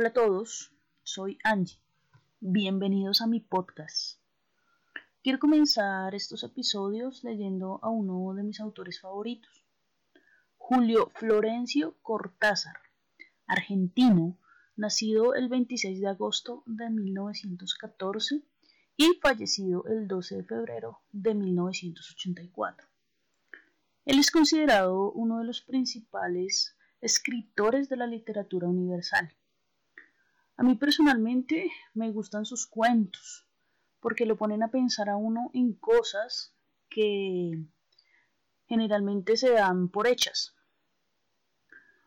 Hola a todos, soy Angie. Bienvenidos a mi podcast. Quiero comenzar estos episodios leyendo a uno de mis autores favoritos, Julio Florencio Cortázar, argentino, nacido el 26 de agosto de 1914 y fallecido el 12 de febrero de 1984. Él es considerado uno de los principales escritores de la literatura universal. A mí personalmente me gustan sus cuentos, porque lo ponen a pensar a uno en cosas que generalmente se dan por hechas.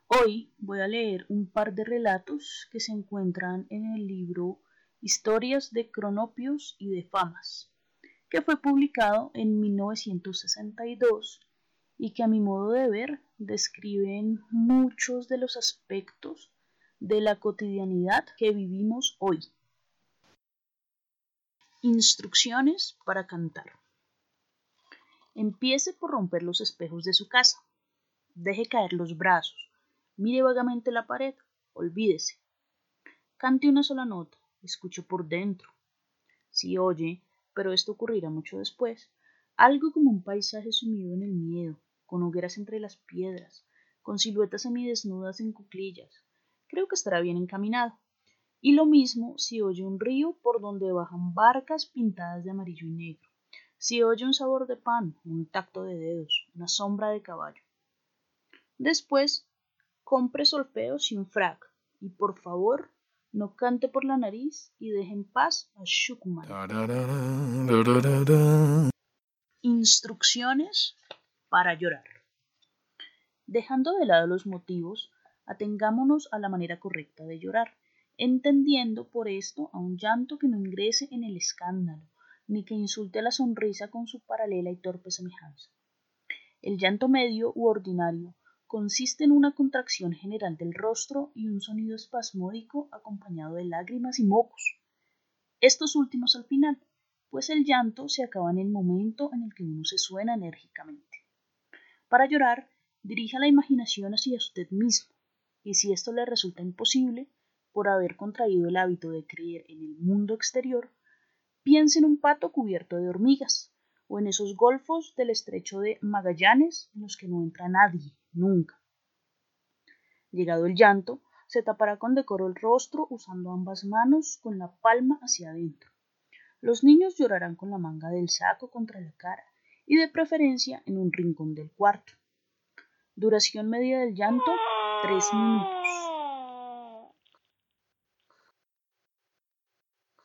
Hoy voy a leer un par de relatos que se encuentran en el libro Historias de Cronopios y de Famas, que fue publicado en 1962 y que a mi modo de ver describen muchos de los aspectos de la cotidianidad que vivimos hoy. Instrucciones para cantar. Empiece por romper los espejos de su casa. Deje caer los brazos. Mire vagamente la pared. Olvídese. Cante una sola nota. Escuche por dentro. Si oye, pero esto ocurrirá mucho después, algo como un paisaje sumido en el miedo, con hogueras entre las piedras, con siluetas semidesnudas en cuclillas, creo que estará bien encaminado. Y lo mismo si oye un río por donde bajan barcas pintadas de amarillo y negro. Si oye un sabor de pan, un tacto de dedos, una sombra de caballo. Después, compre solfeos y un frac. Y por favor, no cante por la nariz y deje en paz a Schumann. Instrucciones para llorar. Dejando de lado los motivos, atengámonos a la manera correcta de llorar, entendiendo por esto a un llanto que no ingrese en el escándalo, ni que insulte a la sonrisa con su paralela y torpe semejanza. El llanto medio u ordinario consiste en una contracción general del rostro y un sonido espasmódico acompañado de lágrimas y mocos. Estos últimos al final, pues el llanto se acaba en el momento en el que uno se suena enérgicamente. Para llorar, dirija la imaginación hacia usted mismo, y si esto le resulta imposible, por haber contraído el hábito de creer en el mundo exterior, piense en un pato cubierto de hormigas, o en esos golfos del estrecho de Magallanes en los que no entra nadie, nunca. Llegado el llanto, se tapará con decoro el rostro usando ambas manos con la palma hacia adentro. Los niños llorarán con la manga del saco contra la cara y de preferencia en un rincón del cuarto. Duración media del llanto tres minutos.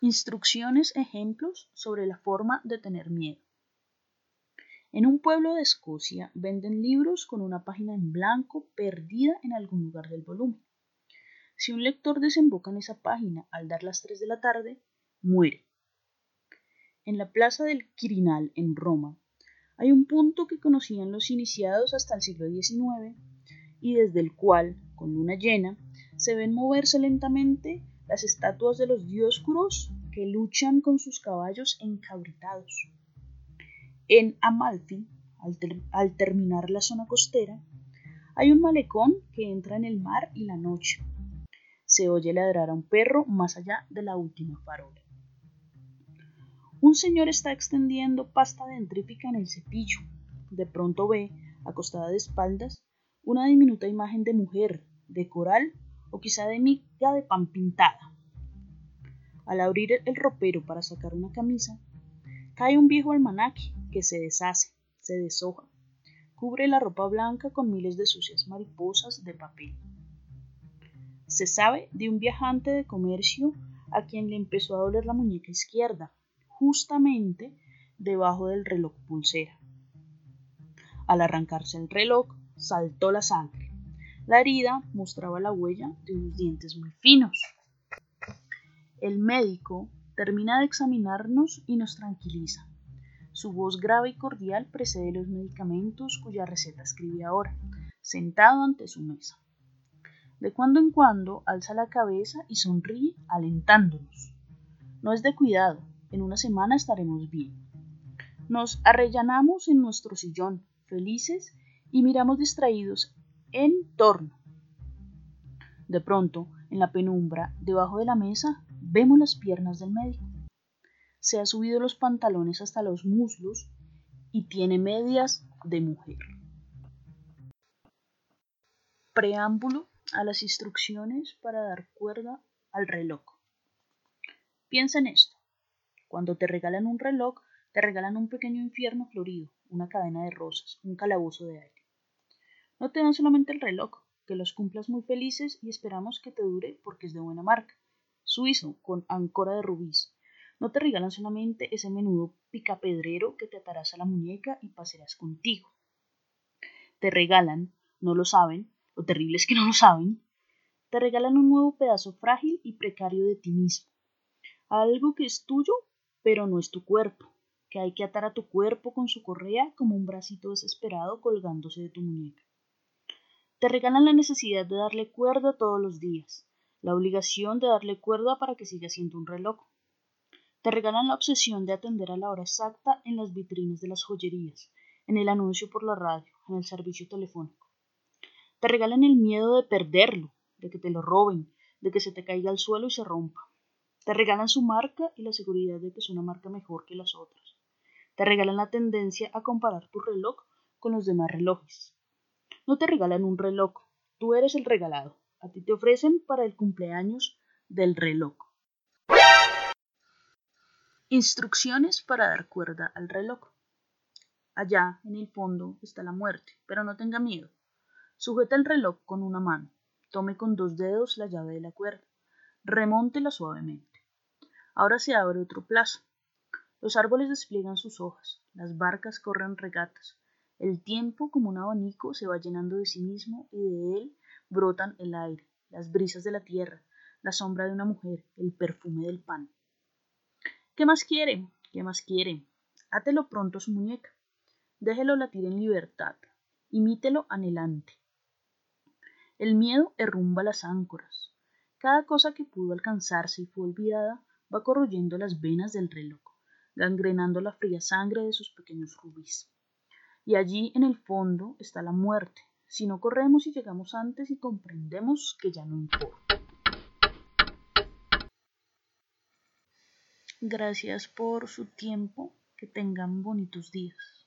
Instrucciones, ejemplos sobre la forma de tener miedo. En un pueblo de Escocia venden libros con una página en blanco perdida en algún lugar del volumen. Si un lector desemboca en esa página al dar las 3 de la tarde, muere. En la plaza del Quirinal, en Roma, hay un punto que conocían los iniciados hasta el siglo XIX y desde el cual, con luna llena, se ven moverse lentamente las estatuas de los dioscuros que luchan con sus caballos encabritados. En Amalfi, al, terminar la zona costera, hay un malecón que entra en el mar y la noche. Se oye ladrar a un perro más allá de la última farola. Un señor está extendiendo pasta dentrífica en el cepillo. De pronto ve, acostada de espaldas, una diminuta imagen de mujer, de coral o quizá de miga de pan pintada. Al abrir el ropero para sacar una camisa, cae un viejo almanaque que se deshace, se deshoja, cubre la ropa blanca con miles de sucias mariposas de papel. Se sabe de un viajante de comercio a quien le empezó a doler la muñeca izquierda, justamente debajo del reloj pulsera. Al arrancarse el reloj, saltó la sangre. La herida mostraba la huella de unos dientes muy finos. El médico termina de examinarnos y nos tranquiliza. Su voz grave y cordial precede los medicamentos cuya receta escribe ahora, sentado ante su mesa. De cuando en cuando alza la cabeza y sonríe alentándonos. No es de cuidado, en una semana estaremos bien. Nos arrellanamos en nuestro sillón, felices y miramos distraídos en torno. De pronto, en la penumbra, debajo de la mesa, vemos las piernas del médico. Se ha subido los pantalones hasta los muslos y tiene medias de mujer. Preámbulo a las instrucciones para dar cuerda al reloj. Piensa en esto. Cuando te regalan un reloj, te regalan un pequeño infierno florido, una cadena de rosas, un calabozo de aire. No te dan solamente el reloj, que los cumplas muy felices y esperamos que te dure porque es de buena marca. Suizo, con ancora de rubíes. No te regalan solamente ese menudo picapedrero que te atarás a la muñeca y pasearás contigo. Te regalan, no lo saben, lo terrible es que no lo saben, te regalan un nuevo pedazo frágil y precario de ti mismo. Algo que es tuyo, pero no es tu cuerpo, que hay que atar a tu cuerpo con su correa como un bracito desesperado colgándose de tu muñeca. Te regalan la necesidad de darle cuerda todos los días, la obligación de darle cuerda para que siga siendo un reloj. Te regalan la obsesión de atender a la hora exacta en las vitrinas de las joyerías, en el anuncio por la radio, en el servicio telefónico. Te regalan el miedo de perderlo, de que te lo roben, de que se te caiga al suelo y se rompa. Te regalan su marca y la seguridad de que es una marca mejor que las otras. Te regalan la tendencia a comparar tu reloj con los demás relojes. No te regalan un reloj, tú eres el regalado. A ti te ofrecen para el cumpleaños del reloj. Instrucciones para dar cuerda al reloj. Allá, en el fondo, está la muerte, pero no tenga miedo. Sujeta el reloj con una mano. Tome con dos dedos la llave de la cuerda. Remóntela suavemente. Ahora se abre otro plazo. Los árboles despliegan sus hojas, las barcas corren regatas, el tiempo, como un abanico, se va llenando de sí mismo y de él brotan el aire, las brisas de la tierra, la sombra de una mujer, el perfume del pan. ¿Qué más quiere? ¿Qué más quiere? Átelo pronto a su muñeca. Déjelo latir en libertad. Imítelo anhelante. El miedo herrumba las áncoras. Cada cosa que pudo alcanzarse y fue olvidada va corroyendo las venas del reloj, gangrenando la fría sangre de sus pequeños rubíes. Y allí en el fondo está la muerte, si no corremos y llegamos antes y comprendemos que ya no importa. Gracias por su tiempo, que tengan bonitos días.